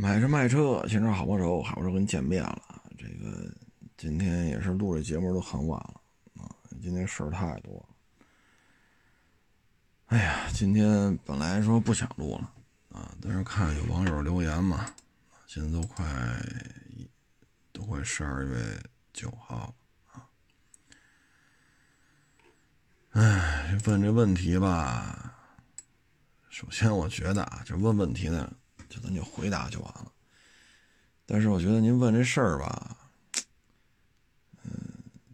买车卖车，新车好帮手，好帮手跟你见面了。这个今天也是录这节目都很晚了啊，今天事儿太多了。哎呀，今天本来说不想录了啊，但是看有网友留言嘛，现在都快都快十二月九号了啊。哎，问这问题吧，首先我觉得啊，这问问题呢。就咱就回答就完了，但是我觉得您问这事儿吧，嗯，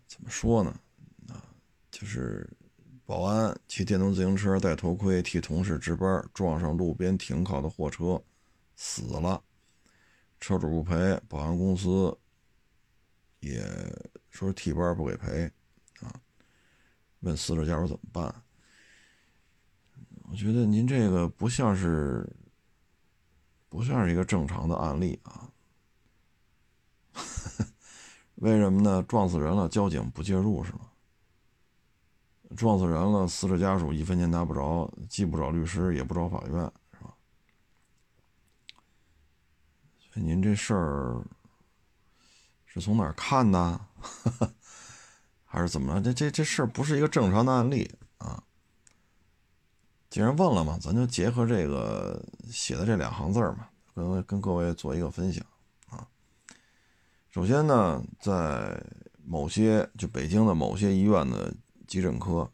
怎么说呢？啊，就是保安骑电动自行车戴头盔替同事值班，撞上路边停靠的货车，死了，车主不赔，保安公司也说替班不给赔，啊，问死者家属怎么办？我觉得您这个不像是。不像是一个正常的案例啊！为什么呢？撞死人了，交警不介入是吗？撞死人了，死者家属一分钱拿不着，既不找律师，也不找法院，是吧？所以您这事儿是从哪儿看的？还是怎么着？这这这事儿不是一个正常的案例啊！既然问了嘛，咱就结合这个写的这两行字儿嘛，跟跟各位做一个分享啊。首先呢，在某些就北京的某些医院的急诊科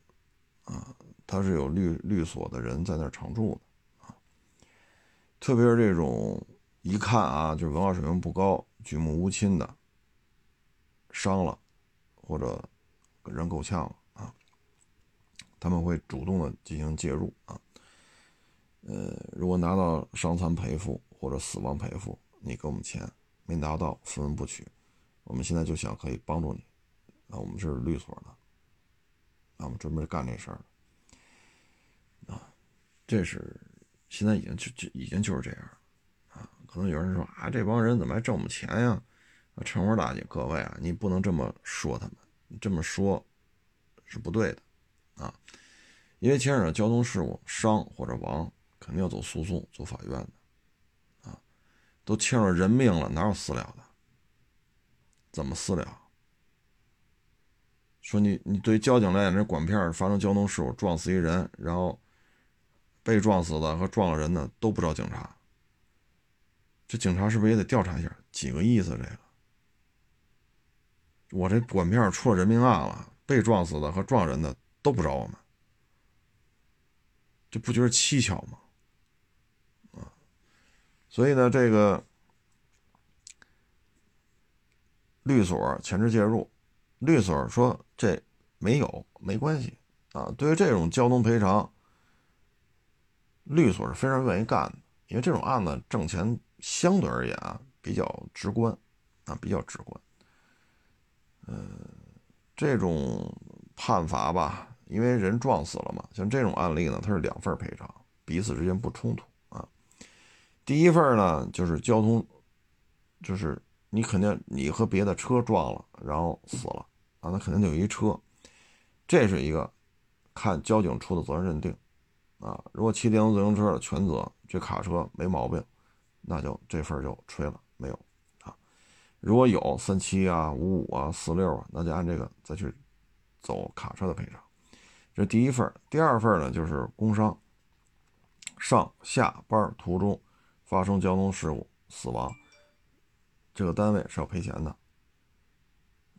啊，它是有律律所的人在那儿常住的啊。特别是这种一看啊，就是文化水平不高、举目无亲的，伤了或者人够呛了。他们会主动的进行介入啊，呃，如果拿到伤残赔付或者死亡赔付，你给我们钱；没拿到，分文不取。我们现在就想可以帮助你，啊，我们是律所的，啊，我们专门干这事儿啊，这是现在已经就就已经就是这样啊。可能有人说啊，这帮人怎么还挣我们钱呀？啊，陈花大姐，各位啊，你不能这么说他们，你这么说，是不对的。啊，因为牵扯到交通事故，伤或者亡，肯定要走诉讼、走法院的，啊，都牵扯人命了，哪有私了的？怎么私了？说你你对交警来讲，这管片发生交通事故，撞死一人，然后被撞死的和撞了人的都不找警察，这警察是不是也得调查一下？几个意思？这个，我这管片出了人命案了，被撞死的和撞人的。都不找我们，这不觉得蹊跷吗？啊，所以呢，这个律所前置介入，律所说这没有没关系啊。对于这种交通赔偿，律所是非常愿意干的，因为这种案子挣钱相对而言啊比较直观啊，比较直观。嗯，这种判罚吧。因为人撞死了嘛，像这种案例呢，它是两份赔偿，彼此之间不冲突啊。第一份呢，就是交通，就是你肯定你和别的车撞了，然后死了啊，那肯定就有一车，这是一个看交警出的责任认定啊。如果骑电动自行车的全责，这卡车没毛病，那就这份就吹了，没有啊。如果有三七啊、五五啊、四六啊，那就按这个再去走卡车的赔偿。这第一份第二份呢就是工伤，上下班途中发生交通事故死亡，这个单位是要赔钱的，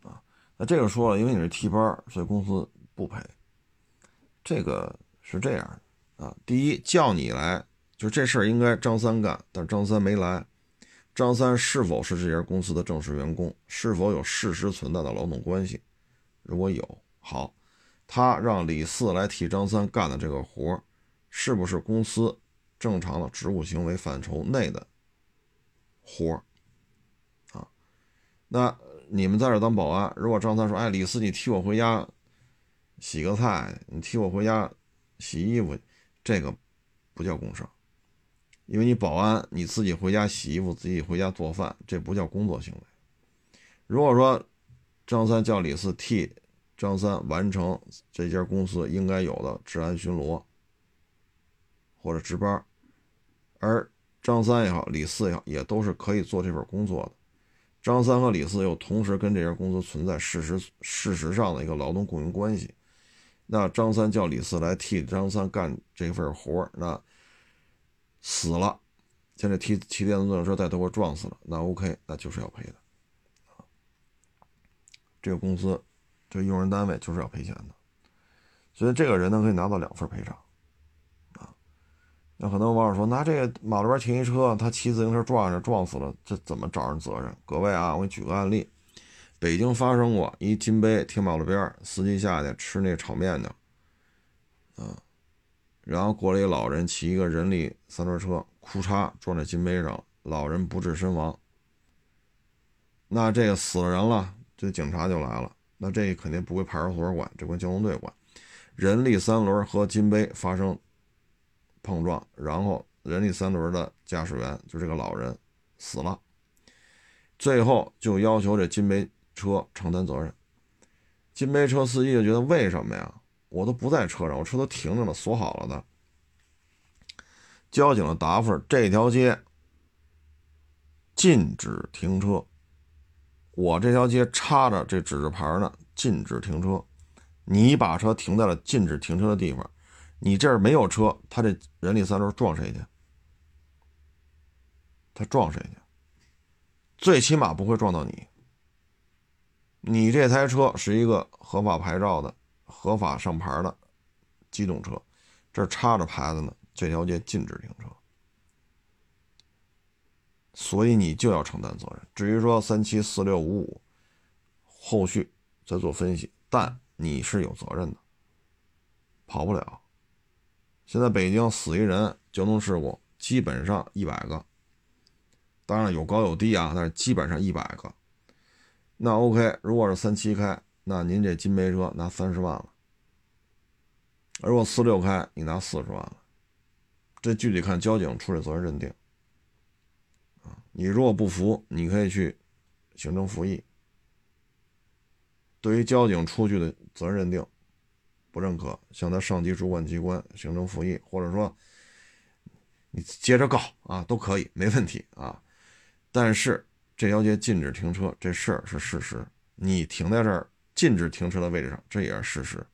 啊，那这个说了，因为你是替班，所以公司不赔。这个是这样的啊，第一叫你来，就这事儿应该张三干，但张三没来，张三是否是这家公司的正式员工，是否有事实存在的劳动关系？如果有，好。他让李四来替张三干的这个活是不是公司正常的职务行为范畴内的活啊？那你们在这当保安，如果张三说：“哎，李四，你替我回家洗个菜，你替我回家洗衣服，这个不叫工伤，因为你保安你自己回家洗衣服，自己回家做饭，这不叫工作行为。如果说张三叫李四替。”张三完成这家公司应该有的治安巡逻或者值班，而张三也好，李四也好，也都是可以做这份工作的。张三和李四又同时跟这家公司存在事实事实上的一个劳动雇佣关系，那张三叫李四来替张三干这份活那死了，现在骑骑电动自行车带头给撞死了，那 OK，那就是要赔的。这个公司，这用人单位就是要赔钱的，所以这个人呢可以拿到两份赔偿。啊那很多网友说，那这个马路边停一车，他骑自行车撞上撞死了，这怎么找人责任？各位啊，我给你举个案例，北京发生过一金杯停马路边，司机下去吃那炒面去，啊，然后过来一老人骑一个人力三轮车，库嚓撞在金杯上，老人不治身亡。那这个死了人了，这警察就来了，那这肯定不归派出所管，这归交通队管。人力三轮和金杯发生。碰撞，然后人力三轮的驾驶员就这个老人死了，最后就要求这金杯车承担责任。金杯车司机就觉得为什么呀？我都不在车上，我车都停着了，锁好了的。交警的答复：这条街禁止停车，我这条街插着这指示牌呢，禁止停车。你把车停在了禁止停车的地方。你这儿没有车，他这人力三轮撞谁去？他撞谁去？最起码不会撞到你。你这台车是一个合法牌照的、合法上牌的机动车，这插着牌子呢，这条街禁止停，所以你就要承担责任。至于说三七四六五五，后续再做分析，但你是有责任的，跑不了。现在北京死一人，交通事故基本上一百个，当然有高有低啊，但是基本上一百个。那 OK，如果是三七开，那您这金杯车拿三十万了；如果四六开，你拿四十万了。这具体看交警处理责任认定。你如果不服，你可以去行政复议。对于交警出具的责任认定。不认可，向他上级主管机关行政复议，或者说你接着告啊，都可以，没问题啊。但是这条街禁止停车这事儿是事实，你停在这儿禁止停车的位置上，这也是事实。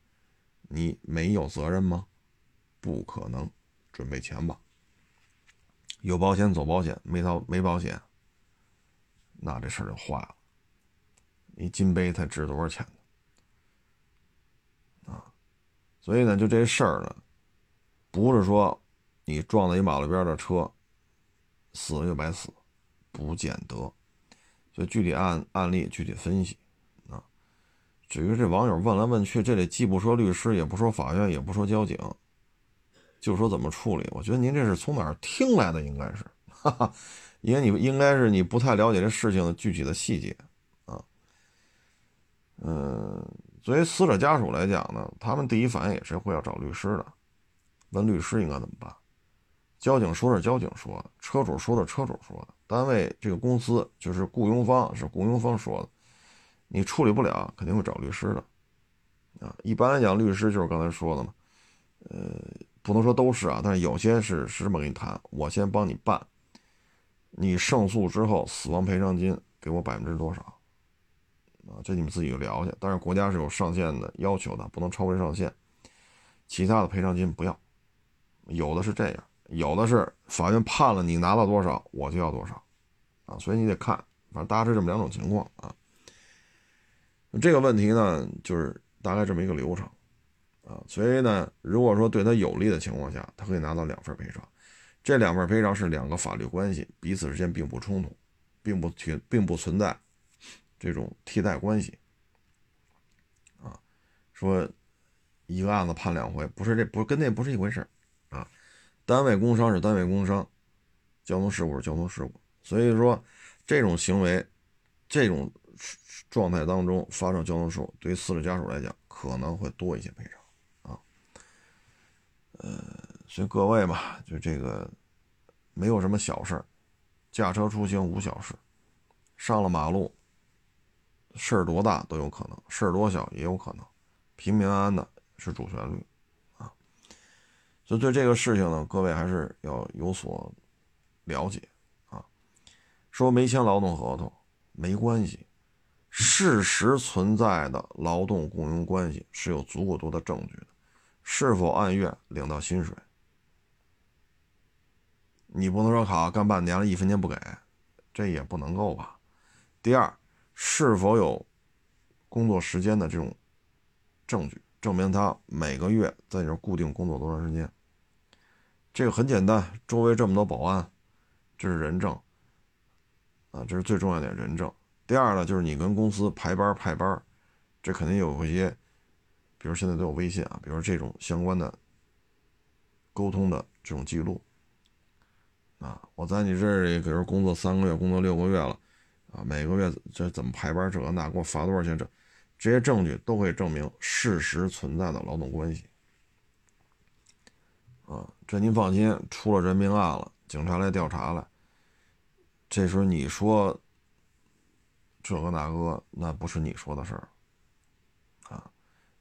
你没有责任吗？不可能，准备钱吧。有保险走保险，没保没保险，那这事儿就坏了。你金杯才值多少钱呢？啊？所以呢，就这事儿呢，不是说你撞到一马路边的车，死了就白死，不见得。所以具体案案例具体分析啊。至于这网友问来问去，这里既不说律师，也不说法院，也不说交警，就说怎么处理。我觉得您这是从哪儿听来的？应该是，哈哈，因为你应该是你不太了解这事情的具体的细节啊，嗯。作为死者家属来讲呢，他们第一反应也是会要找律师的，问律师应该怎么办。交警说是交警说的，车主说的车主说的，单位这个公司就是雇佣方是雇佣方说的，你处理不了肯定会找律师的。啊，一般来讲，律师就是刚才说的嘛，呃，不能说都是啊，但是有些是是这么跟你谈，我先帮你办，你胜诉之后，死亡赔偿金给我百分之多少？啊，这你们自己聊去。但是国家是有上限的要求的，不能超过上限。其他的赔偿金不要，有的是这样，有的是法院判了你拿到多少，我就要多少。啊，所以你得看，反正大致这么两种情况啊。这个问题呢，就是大概这么一个流程啊。所以呢，如果说对他有利的情况下，他可以拿到两份赔偿。这两份赔偿是两个法律关系，彼此之间并不冲突，并不存，并不存在。这种替代关系，啊，说一个案子判两回，不是这不跟那不是一回事啊。单位工伤是单位工伤，交通事故是交通事故，所以说这种行为、这种状态当中发生交通事故，对于死者家属来讲可能会多一些赔偿。呃，所以各位吧，就这个没有什么小事儿驾车出行无小事，上了马路。事儿多大都有可能，事儿多小也有可能，平平安安的是主旋律，啊，所以对这个事情呢，各位还是要有所了解啊。说没签劳动合同没关系，事实存在的劳动雇佣关系是有足够多的证据的，是否按月领到薪水？你不能说好干半年了，一分钱不给，这也不能够吧？第二，是否有工作时间的这种证据，证明他每个月在这固定工作多长时间？这个很简单，周围这么多保安，这是人证啊，这是最重要的人证。第二呢，就是你跟公司排班派班，这肯定有一些，比如现在都有微信啊，比如这种相关的沟通的这种记录。啊，我在你这里，比如工作三个月，工作六个月了，啊，每个月这怎么排班，这个那给我罚多少钱？这这些证据都会证明事实存在的劳动关系。啊，这您放心，出了人命案了，警察来调查了，这时候你说这个那个，那不是你说的事儿。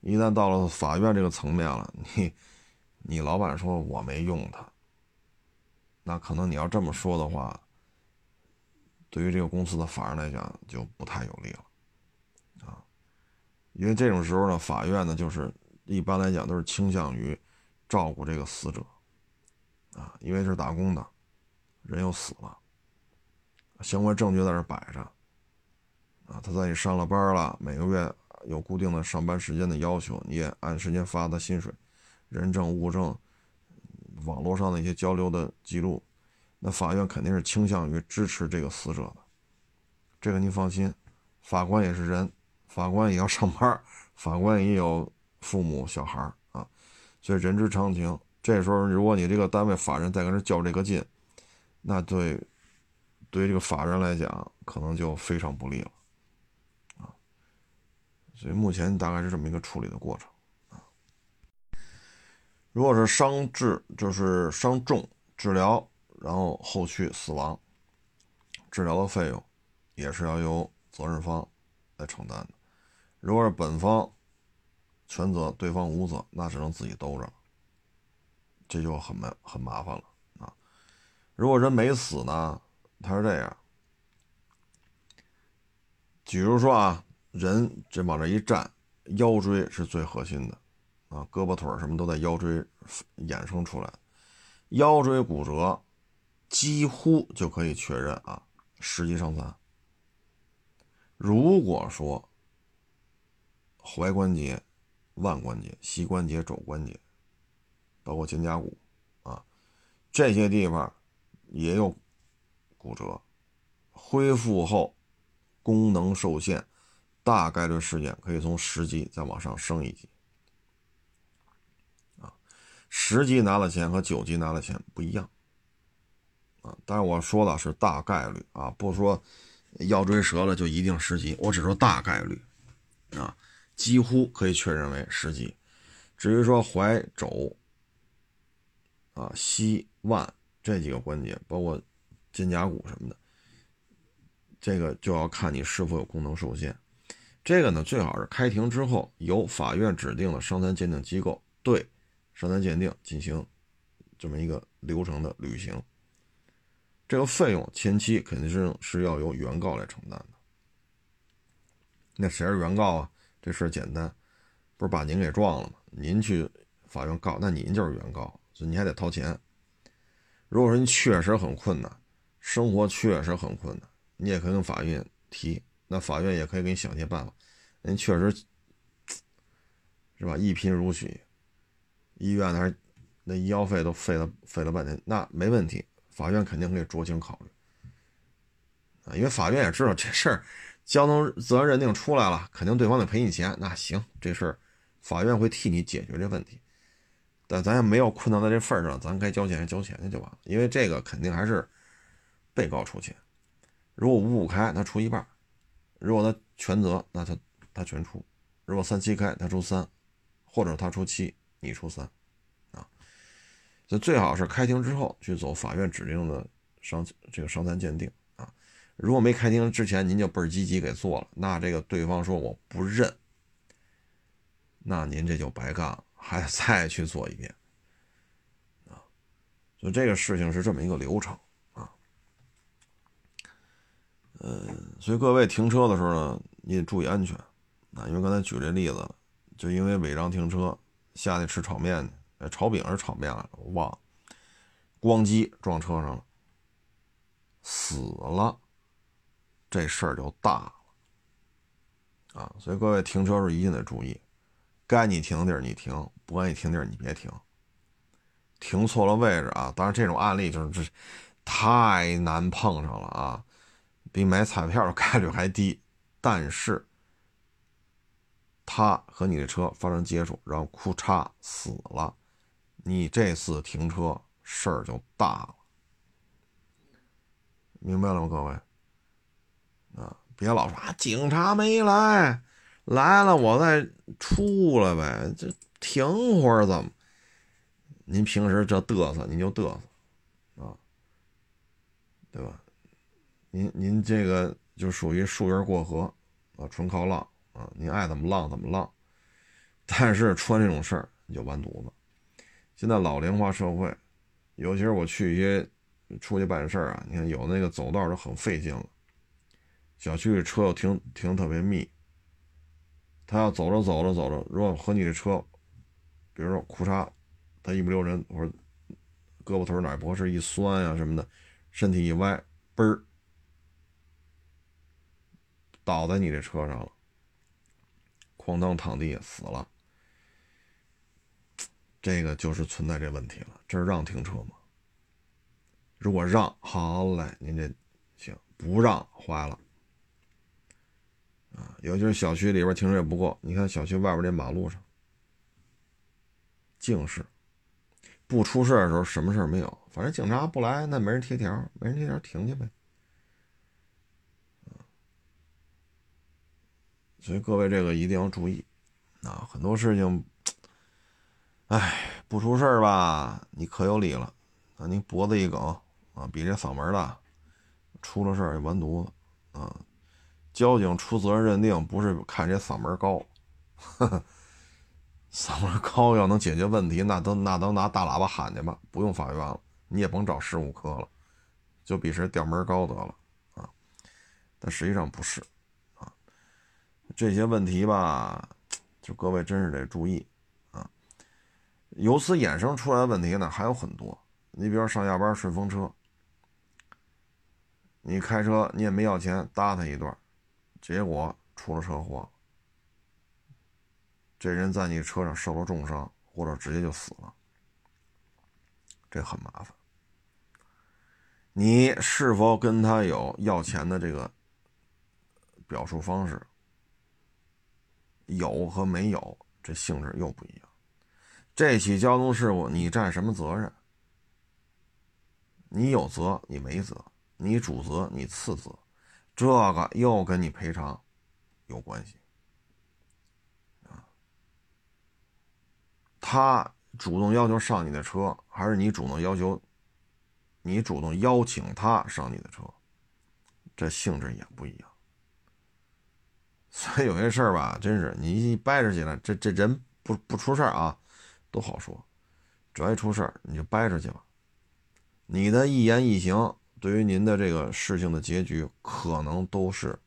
一旦到了法院这个层面了，你你老板说我没用他。那可能你要这么说的话，对于这个公司的法人来讲就不太有利了，啊，因为这种时候呢，法院呢就是一般来讲都是倾向于照顾这个死者，啊，因为是打工的，人又死了，相关证据在这摆着，啊，他在你上了班了，每个月有固定的上班时间的要求，你也按时间发他薪水，人证物证。网络上的一些交流的记录，那法院肯定是倾向于支持这个死者的，这个您放心。法官也是人，法官也要上班，法官也有父母小孩啊，所以人之常情。这时候，如果你这个单位法人再跟这较这个劲，那对对这个法人来讲，可能就非常不利了。所以目前大概是这么一个处理的过程。如果是伤治，就是伤重治疗，然后后续死亡，治疗的费用也是要由责任方来承担的。如果是本方全责，对方无责，那只能自己兜着，这就很麻很麻烦了啊。如果人没死呢，他是这样，比如说啊，人这往这一站，腰椎是最核心的。啊，胳膊腿什么都在腰椎衍生出来，腰椎骨折几乎就可以确认啊，十级伤残。如果说踝关节、腕关节、膝关节、肘关节，包括肩胛骨啊，这些地方也有骨折，恢复后功能受限，大概率事件可以从十级再往上升一级。啊十级拿了钱和九级拿了钱不一样，啊，但是我说的是大概率啊，不说腰椎折了就一定十级，我只说大概率，啊，几乎可以确认为十级。至于说踝、肘、啊膝、腕这几个关节，包括肩胛骨什么的，这个就要看你是否有功能受限。这个呢，最好是开庭之后由法院指定的伤残鉴定机构对。伤残鉴定进行这么一个流程的履行，这个费用前期肯定是是要由原告来承担的。那谁是原告啊？这事儿简单，不是把您给撞了吗？您去法院告，那您就是原告，所以你还得掏钱。如果说您确实很困难，生活确实很困难，你也可以跟法院提，那法院也可以给你想些办法。您确实是吧？一贫如洗。医院那那医药费都费了费了半天，那没问题，法院肯定可以酌情考虑啊，因为法院也知道这事儿，交通责任认定出来了，肯定对方得赔你钱。那行，这事儿法院会替你解决这问题，但咱也没有困难在这份儿上，咱该交钱交钱去就完了。因为这个肯定还是被告出钱，如果五五开，他出一半；如果他全责，那他他全出；如果三七开，他出三，或者他出七。你出三，啊，所以最好是开庭之后去走法院指定的伤这个伤残鉴定啊。如果没开庭之前您就倍儿积极给做了，那这个对方说我不认，那您这就白干了，还再去做一遍啊。所以这个事情是这么一个流程啊。所以各位停车的时候呢，你得注意安全啊。因为刚才举这例子，就因为违章停车下去吃炒面去，炒饼是炒面来了，我忘了，咣叽撞车上了，死了，这事儿就大了啊。所以各位停车时候一定得注意，该你停的地儿你停，不该你停地儿你别停。停错了位置啊！当然，这种案例就是这太难碰上了啊，比买彩票的概率还低。但是，他和你的车发生接触，然后哭嚓死了，你这次停车事儿就大了，明白了吗，各位？啊，别老说啊，警察没来，来了我再出来呗，这停会儿怎么？您平时这嘚瑟，您就嘚瑟，啊，对吧？您您这个就属于树叶过河，啊，纯靠浪，啊，你爱怎么浪怎么浪。但是出这种事儿，你就完犊子。现在老龄化社会，尤其是我去一些出去办事儿啊，你看有那个走道都很费劲了，小区里车又停停特别密，他要走着走着走着，如果和你的车，比如说裤衩。他一不留神，或者胳膊腿哪不合适，一酸呀什么的，身体一歪，嘣儿倒在你这车上了，哐当躺地下死了。这个就是存在这问题了。这是让停车吗？如果让，好嘞，您这行；不让，坏了。啊，尤其是小区里边停车也不够，你看小区外边这马路上，净是。不出事的时候，什么事儿没有，反正警察不来，那没人贴条，没人贴条，停去呗。所以各位这个一定要注意啊，很多事情，哎，不出事儿吧，你可有理了啊，您脖子一梗啊，比这嗓门大，出了事儿就完犊子啊。交警出责任认定不是看这嗓门高。呵 呵嗓门高要能解决问题，那都那都拿大喇叭喊去吧，不用法院了，你也甭找事务科了，就比谁调门高得了啊。但实际上不是，这些问题吧，就各位真是得注意啊。由此衍生出来的问题呢还有很多，你比如上下班顺风车，你开车你也没要钱搭他一段，结果出了车祸。这人在你车上受了重伤，或者直接就死了，这很麻烦。你是否跟他有要钱的这个表述方式？有和没有，这性质又不一样。这起交通事故你占什么责任？你有责，你没责，你主责，你次责，这个又跟你赔偿有关系。他主动要求上你的车，还是你主动要求？你主动邀请他上你的车，这性质也不一样。所以有些事儿吧，真是你一掰扯起来，这这人不不出事儿啊，都好说；只要一出事儿，你就掰扯去吧。你的一言一行，对于您的这个事情的结局，可能都是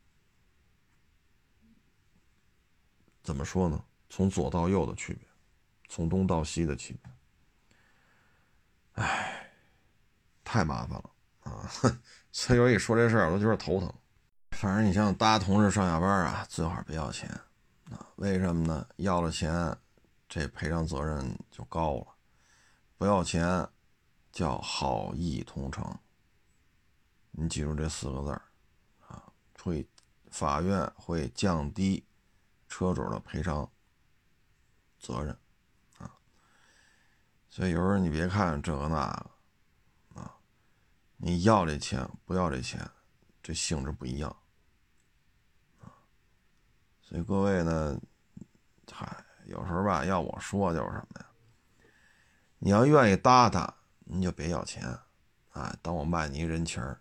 怎么说呢？从左到右的区别。从东到西的区别，哎，太麻烦了啊！所以我一说这事儿，我都觉得头疼。反正你像大家同事上下班啊，最好别要钱啊。为什么呢？要了钱，这赔偿责任就高了；不要钱，叫好意同城。你记住这四个字儿啊，会法院会降低车主的赔偿责任啊。所以有时候你别看这个那个，啊，你要这钱不要这钱，这性质不一样，所以各位呢，嗨，有时候吧，要我说就是什么呀？你要愿意搭他，你就别要钱，啊，等我卖你一人情儿。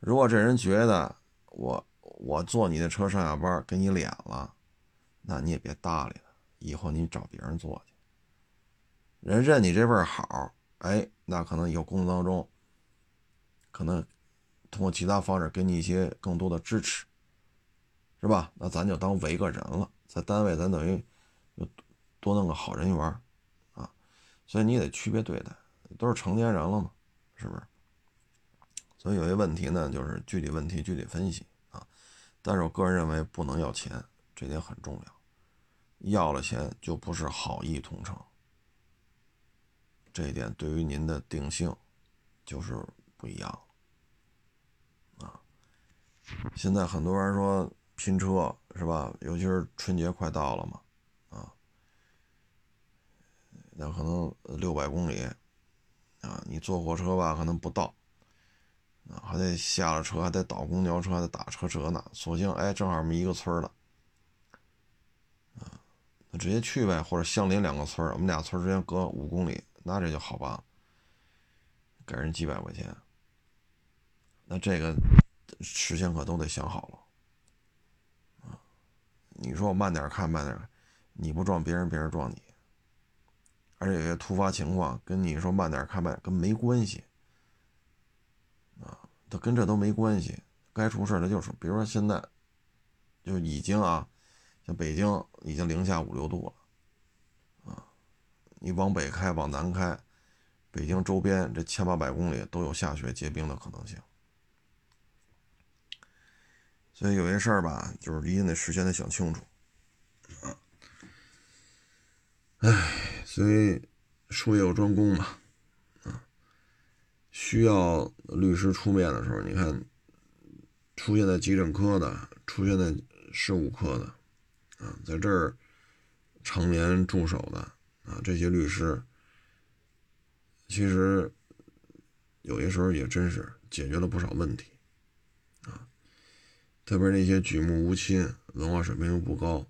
如果这人觉得我我坐你的车上下班给你脸了，那你也别搭理他，以后你找别人坐去。人认你这份好，哎，那可能以后工作当中，可能通过其他方式给你一些更多的支持，是吧？那咱就当委个人了，在单位咱等于多弄个好人缘啊，所以你得区别对待，都是成年人了嘛，是不是？所以有些问题呢，就是具体问题具体分析啊。但是我个人认为不能要钱，这点很重要。要了钱就不是好意同城，这一点对于您的定性就是不一样啊。现在很多人说拼车是吧？尤其是春节快到了嘛，啊，那可能六百公里啊，你坐火车吧可能不到，啊，还得下了车还得倒公交车还得打车车呢。索性哎，正好我们一个村的。啊那直接去呗，或者相邻两个村我们俩村之间隔五公里，那这就好办了，给人几百块钱。那这个事先可都得想好了！你说我慢点开，慢点，你不撞别人，别人撞你。而且有些突发情况跟你说慢点开慢跟没关系啊，它跟这都没关系。该出事的就是，比如说现在就已经啊。像北京已经零下五六度了，啊，你往北开，往南开，北京周边这千八百公里都有下雪结冰的可能性，所以有些事儿吧，就是一定得事先得想清楚，啊，哎，所以术业有专攻嘛，啊，需要律师出面的时候，你看，出现在急诊科的，出现在事务科的。啊，在这儿常年驻守的啊，这些律师，其实有些时候也真是解决了不少问题。特别那些举目无亲、文化水平又不高、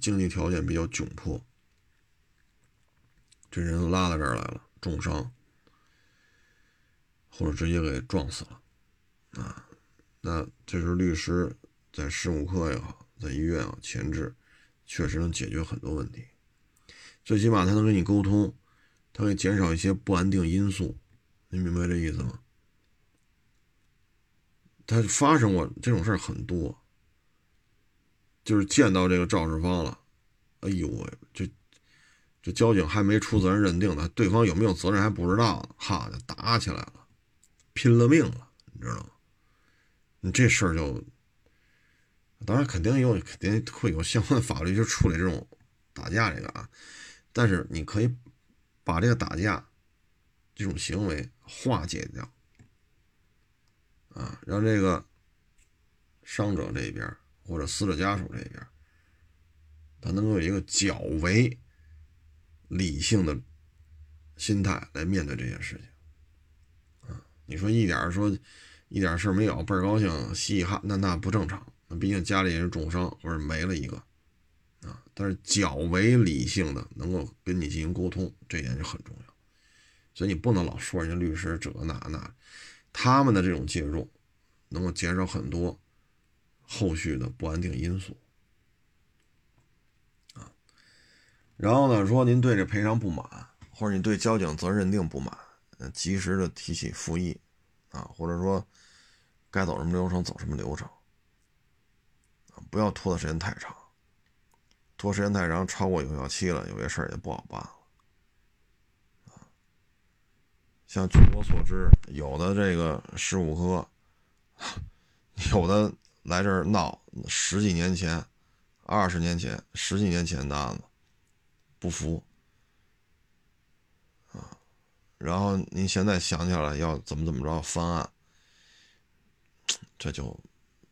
经济条件比较窘迫，这人拉到这儿来了，重伤或者直接给撞死了啊，那这时候律师在事务科也好。在医院啊，前置确实能解决很多问题，最起码他能跟你沟通，他会减少一些不安定因素，你明白这意思吗？他发生过这种事儿很多，就是见到这个肇事方了，哎呦喂，这这交警还没出责任认定呢，对方有没有责任还不知道呢，哈，就打起来了，拼了命了，你知道吗？你这事儿就。当然，肯定有，肯定会有相关的法律去处理这种打架这个啊。但是你可以把这个打架这种行为化解掉啊，让这个伤者这边或者死者家属这边，他能够有一个较为理性的心态来面对这件事情啊。你说一点说一点事没有，倍儿高兴，嘻嘻哈，那那不正常。那毕竟家里人重伤或者没了一个，啊，但是较为理性的能够跟你进行沟通，这点就很重要。所以你不能老说人家律师这那那，他们的这种介入能够减少很多后续的不安定因素，啊。然后呢，说您对这赔偿不满，或者你对交警责任认定不满，及时的提起复议，啊，或者说该走什么流程走什么流程。不要拖的时间太长，拖时间太长，超过有效期了，有些事儿也不好办。像据我所知，有的这个事务科，有的来这儿闹十几年前、二十年前、十几年前的案子，不服啊，然后您现在想起来要怎么怎么着翻案，这就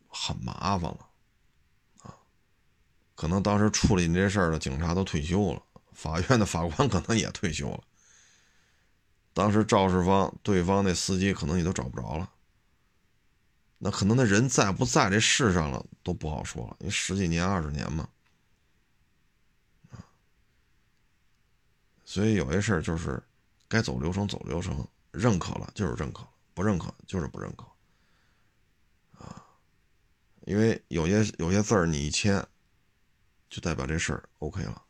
很麻烦了啊。可能当时处理你这事儿的警察都退休了，法院的法官可能也退休了。当时肇事方对方那司机可能你都找不着了，那可能那人在不在这世上了都不好说了，因为十几年、二十年嘛，所以有些事儿就是该走流程走流程，认可了就是认可，不认可就是不认可，啊，因为有些有些字儿你一签。就代表这事儿 OK 了，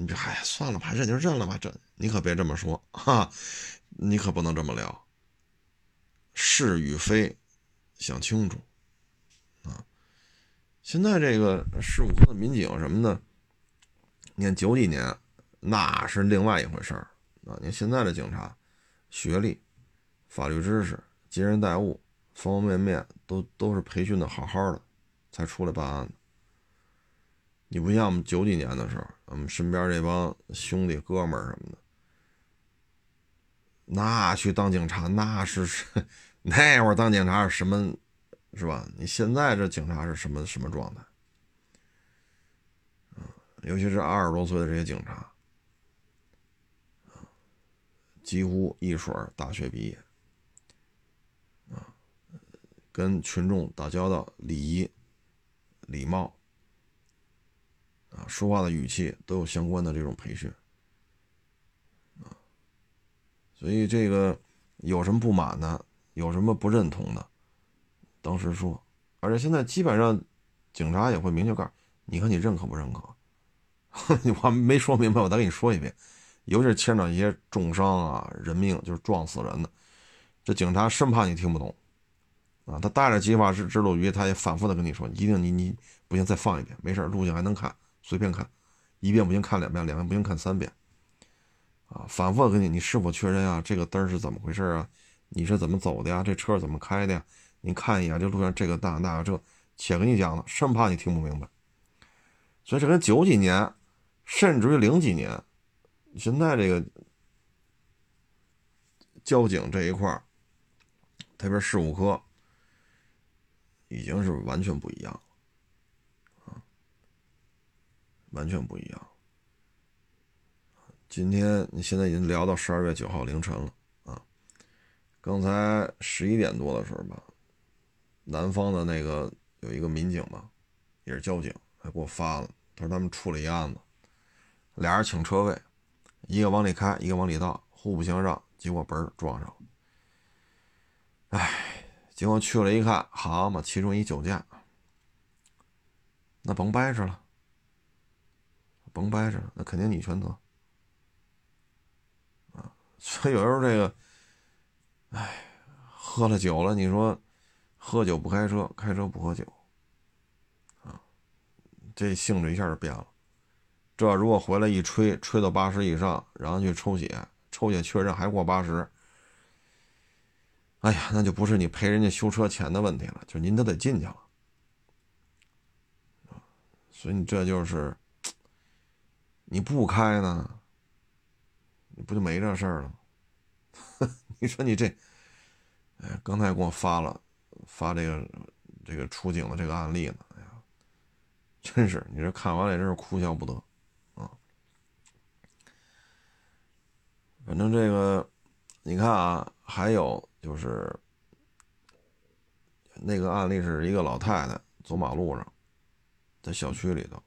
你这嗨算了吧，认就认了吧，这你可别这么说哈，你可不能这么聊，是与非想清楚啊。现在这个事务科的民警什么的，你看九几年那是另外一回事儿啊。你看现在的警察，学历、法律知识、接人待物，方方面面都都是培训的好好的，才出来办案的。你不像我们九几年的时候，我们身边这帮兄弟哥们儿什么的，那去当警察那是那会儿当警察是什么，是吧？你现在这警察是什么什么状态？尤其是二十多岁的这些警察，几乎一水大学毕业，啊，跟群众打交道，礼仪、礼貌。啊，说话的语气都有相关的这种培训，啊，所以这个有什么不满的，有什么不认同的，当时说，而且现在基本上警察也会明确告诉你，看你认可不认可？我没说明白，我再给你说一遍，尤其是牵扯一些重伤啊、人命，就是撞死人的，这警察生怕你听不懂，啊，他带着激发式制录仪，他也反复的跟你说，一定你你不行，再放一遍，没事，录像还能看。随便看，一遍不行看两遍，两遍不行看三遍，啊，反复跟你，你是否确认啊？这个灯是怎么回事啊？你是怎么走的呀？这车怎么开的呀？你看一眼这路上这个大那个这，且跟你讲了，生怕你听不明白。所以这跟九几年，甚至于零几年，现在这个交警这一块儿特别事务科，已经是完全不一样。完全不一样。今天你现在已经聊到十二月九号凌晨了啊！刚才十一点多的时候吧，南方的那个有一个民警嘛，也是交警，还给我发了，他说他们处理一案子，俩人请车位，一个往里开，一个往里倒，互不相让，结果嘣撞上了。哎，结果去了一看，好嘛，其中一酒驾，那甭掰扯了。甭掰扯，那肯定你全责啊！所以有时候这个，哎，喝了酒了，你说喝酒不开车，开车不喝酒啊，这性质一下就变了。这如果回来一吹，吹到八十以上，然后去抽血，抽血确认还过八十，哎呀，那就不是你赔人家修车钱的问题了，就您都得进去了所以你这就是。你不开呢，你不就没这事儿了？你说你这，哎，刚才给我发了发这个这个出警的这个案例呢，哎呀，真是你这看完了真是哭笑不得啊。反正这个，你看啊，还有就是那个案例是一个老太太走马路上，在小区里头。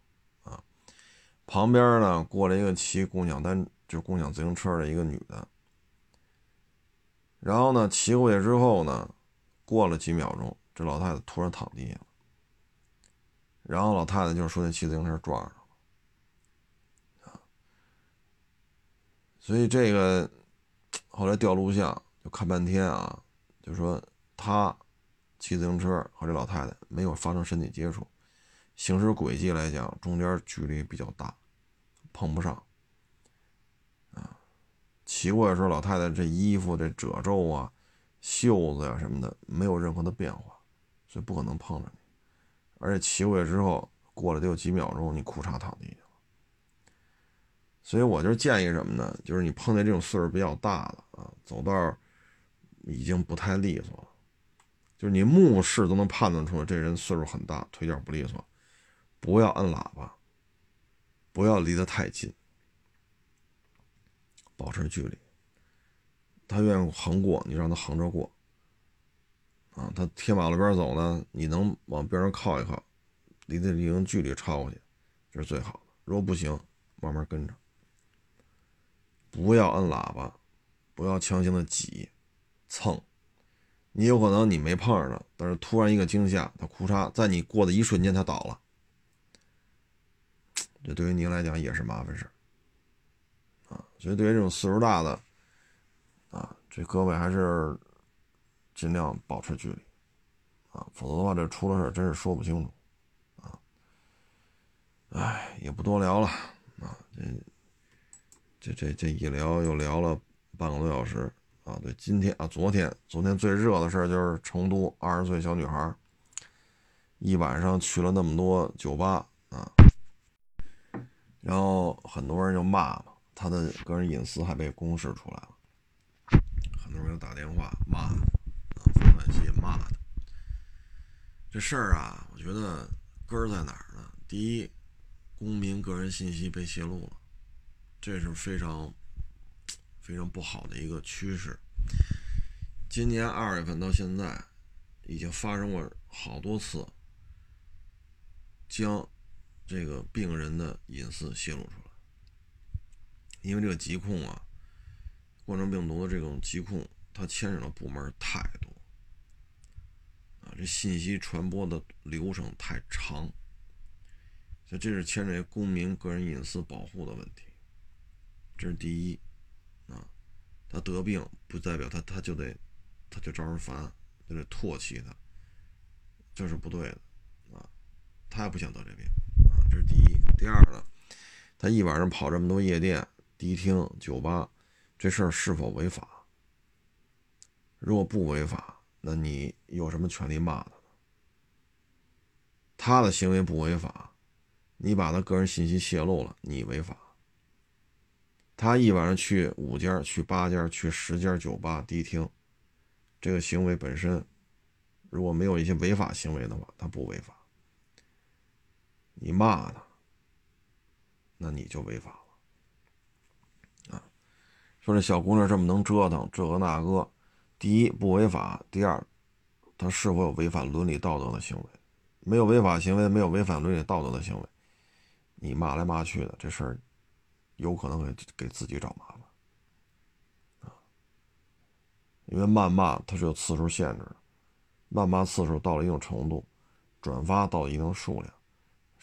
旁边呢，过来一个骑共享单，就是共享自行车的一个女的。然后呢，骑过去之后呢，过了几秒钟，这老太太突然躺地下了。然后老太太就说那骑自行车撞上了，所以这个后来调录像就看半天啊，就说他骑自行车和这老太太没有发生身体接触，行驶轨迹来讲，中间距离比较大。碰不上，啊，骑过的时候，老太太这衣服这褶皱啊、袖子呀什么的没有任何的变化，所以不可能碰着你。而且骑过去之后，过了得有几秒钟，你裤衩躺地下了。所以我就建议什么呢？就是你碰见这种岁数比较大的啊，走道已经不太利索了，就是你目视都能判断出来这人岁数很大，腿脚不利索，不要摁喇叭。不要离得太近，保持距离。他愿意横过，你让他横着过。啊，他贴马路边走呢，你能往边上靠一靠，离他一定距离超过去，这是最好的。如果不行，慢慢跟着。不要摁喇叭，不要强行的挤、蹭。你有可能你没碰上他，但是突然一个惊吓，他哭嚓在你过的一瞬间他倒了。这对于您来讲也是麻烦事啊，所以对于这种岁数大的，啊，这各位还是尽量保持距离啊，否则的话，这出了事真是说不清楚啊。哎，也不多聊了啊，这这这这一聊又聊了半个多小时啊。对，今天啊，昨天昨天最热的事就是成都二十岁小女孩一晚上去了那么多酒吧，然后很多人就骂嘛，他的个人隐私还被公示出来了。很多人打电话骂他，发短信骂他。这事儿啊，我觉得根儿在哪儿呢？第一，公民个人信息被泄露了，这是非常非常不好的一个趋势。今年二月份到现在，已经发生过好多次，将这个病人的隐私泄露出来，因为这个疾控啊。冠状病毒的这种疾控，它牵扯的部门太多啊，这信息传播的流程太长，所以这是牵扯公民个人隐私保护的问题。这是第一啊，他得病不代表他他就得他就招人烦，就得唾弃他，这是不对的啊，他也不想得这病，这是第一。第二呢，他一晚上跑这么多夜店、迪厅、酒吧。这事儿是否违法？如果不违法，那你有什么权利骂他？他的行为不违法，你把他个人信息泄露了，你违法。他一晚上去五家、去八家、去十家酒吧、迪厅，这个行为本身，如果没有一些违法行为的话，他不违法。你骂他，那你就违法了。啊。说这小姑娘这么能折腾，这个那个，第一不违法，第二，她是否有违反伦理道德的行为？没有违法行为，没有违反伦理道德的行为，你骂来骂去的这事儿，有可能给给自己找麻烦啊！因为谩骂它是有次数限制的，谩骂次数到了一定程度，转发到一定数量，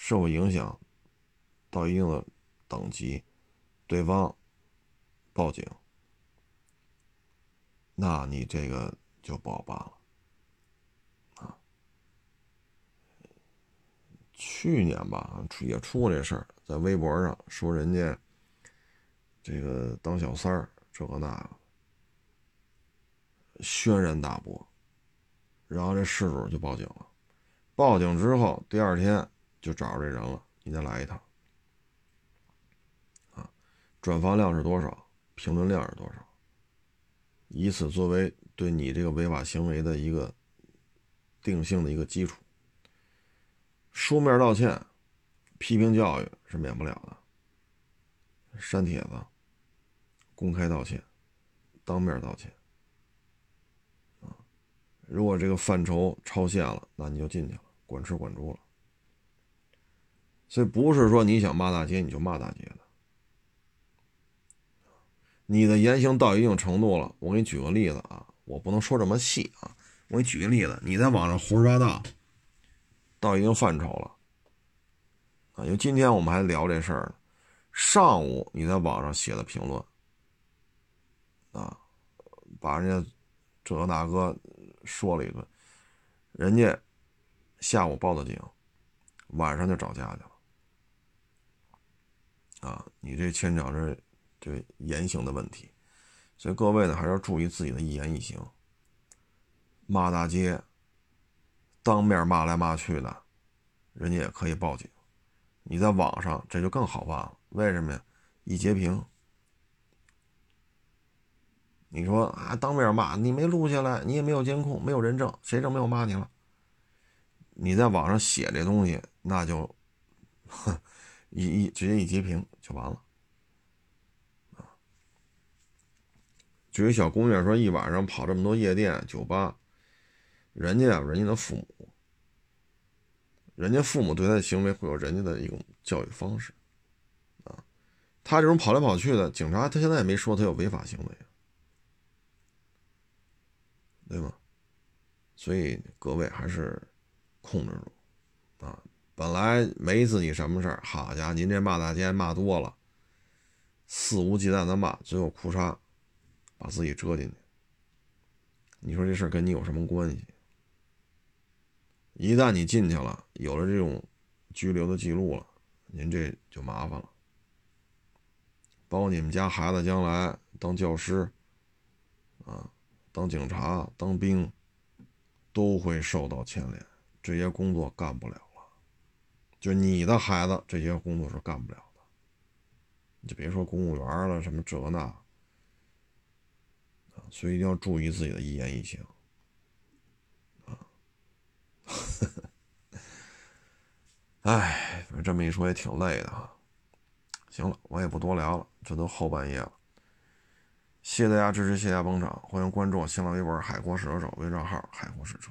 受影响到一定的等级，对方。报警，那你这个就不好办了啊！去年吧，出也出过这事儿，在微博上说人家这个当小三儿，这个那个，轩然大波，然后这事主就报警了。报警之后，第二天就找着这人了，你再来一趟啊！转发量是多少？评论量是多少？以此作为对你这个违法行为的一个定性的一个基础。书面道歉、批评教育是免不了的。删帖子、公开道歉、当面道歉，啊，如果这个范畴超限了，那你就进去了，管吃管住了。所以不是说你想骂大街你就骂大街的。你的言行到一定程度了，我给你举个例子啊，我不能说这么细啊，我给你举个例子，你在网上胡说八道，到一定范畴了啊，因为今天我们还聊这事儿呢，上午你在网上写的评论啊，把人家这个那个说了一顿，人家下午报的警，晚上就找家去了啊，你这牵扯着。这言行的问题，所以各位呢还是要注意自己的一言一行。骂大街，当面骂来骂去的，人家也可以报警。你在网上这就更好办了，为什么呀？一截屏。你说啊，当面骂你没录下来，你也没有监控，没有人证，谁证明我骂你了？你在网上写这东西，那就，哼，一一直接一截屏就完了。至于小姑娘说一晚上跑这么多夜店酒吧，人家啊，人家的父母，人家父母对她的行为会有人家的一种教育方式，啊，她这种跑来跑去的，警察他现在也没说他有违法行为，对吗？所以各位还是控制住，啊，本来没自己什么事儿，好家伙，您这骂大街骂多了，肆无忌惮的骂，最后哭嚓。把自己折进去，你说这事儿跟你有什么关系？一旦你进去了，有了这种拘留的记录了，您这就麻烦了。包括你们家孩子将来当教师，啊，当警察、当兵，都会受到牵连，这些工作干不了就你的孩子，这些工作是干不了的。你就别说公务员了，什么这那，啊，所以一定要注意自己的一言一行啊。哎，反正这么一说也挺累的哈。行了，我也不多聊了，这都后半夜了。谢谢大家支持，谢谢大家捧场，欢迎关注我新浪微博“海阔试车手”微账号“海阔试车”。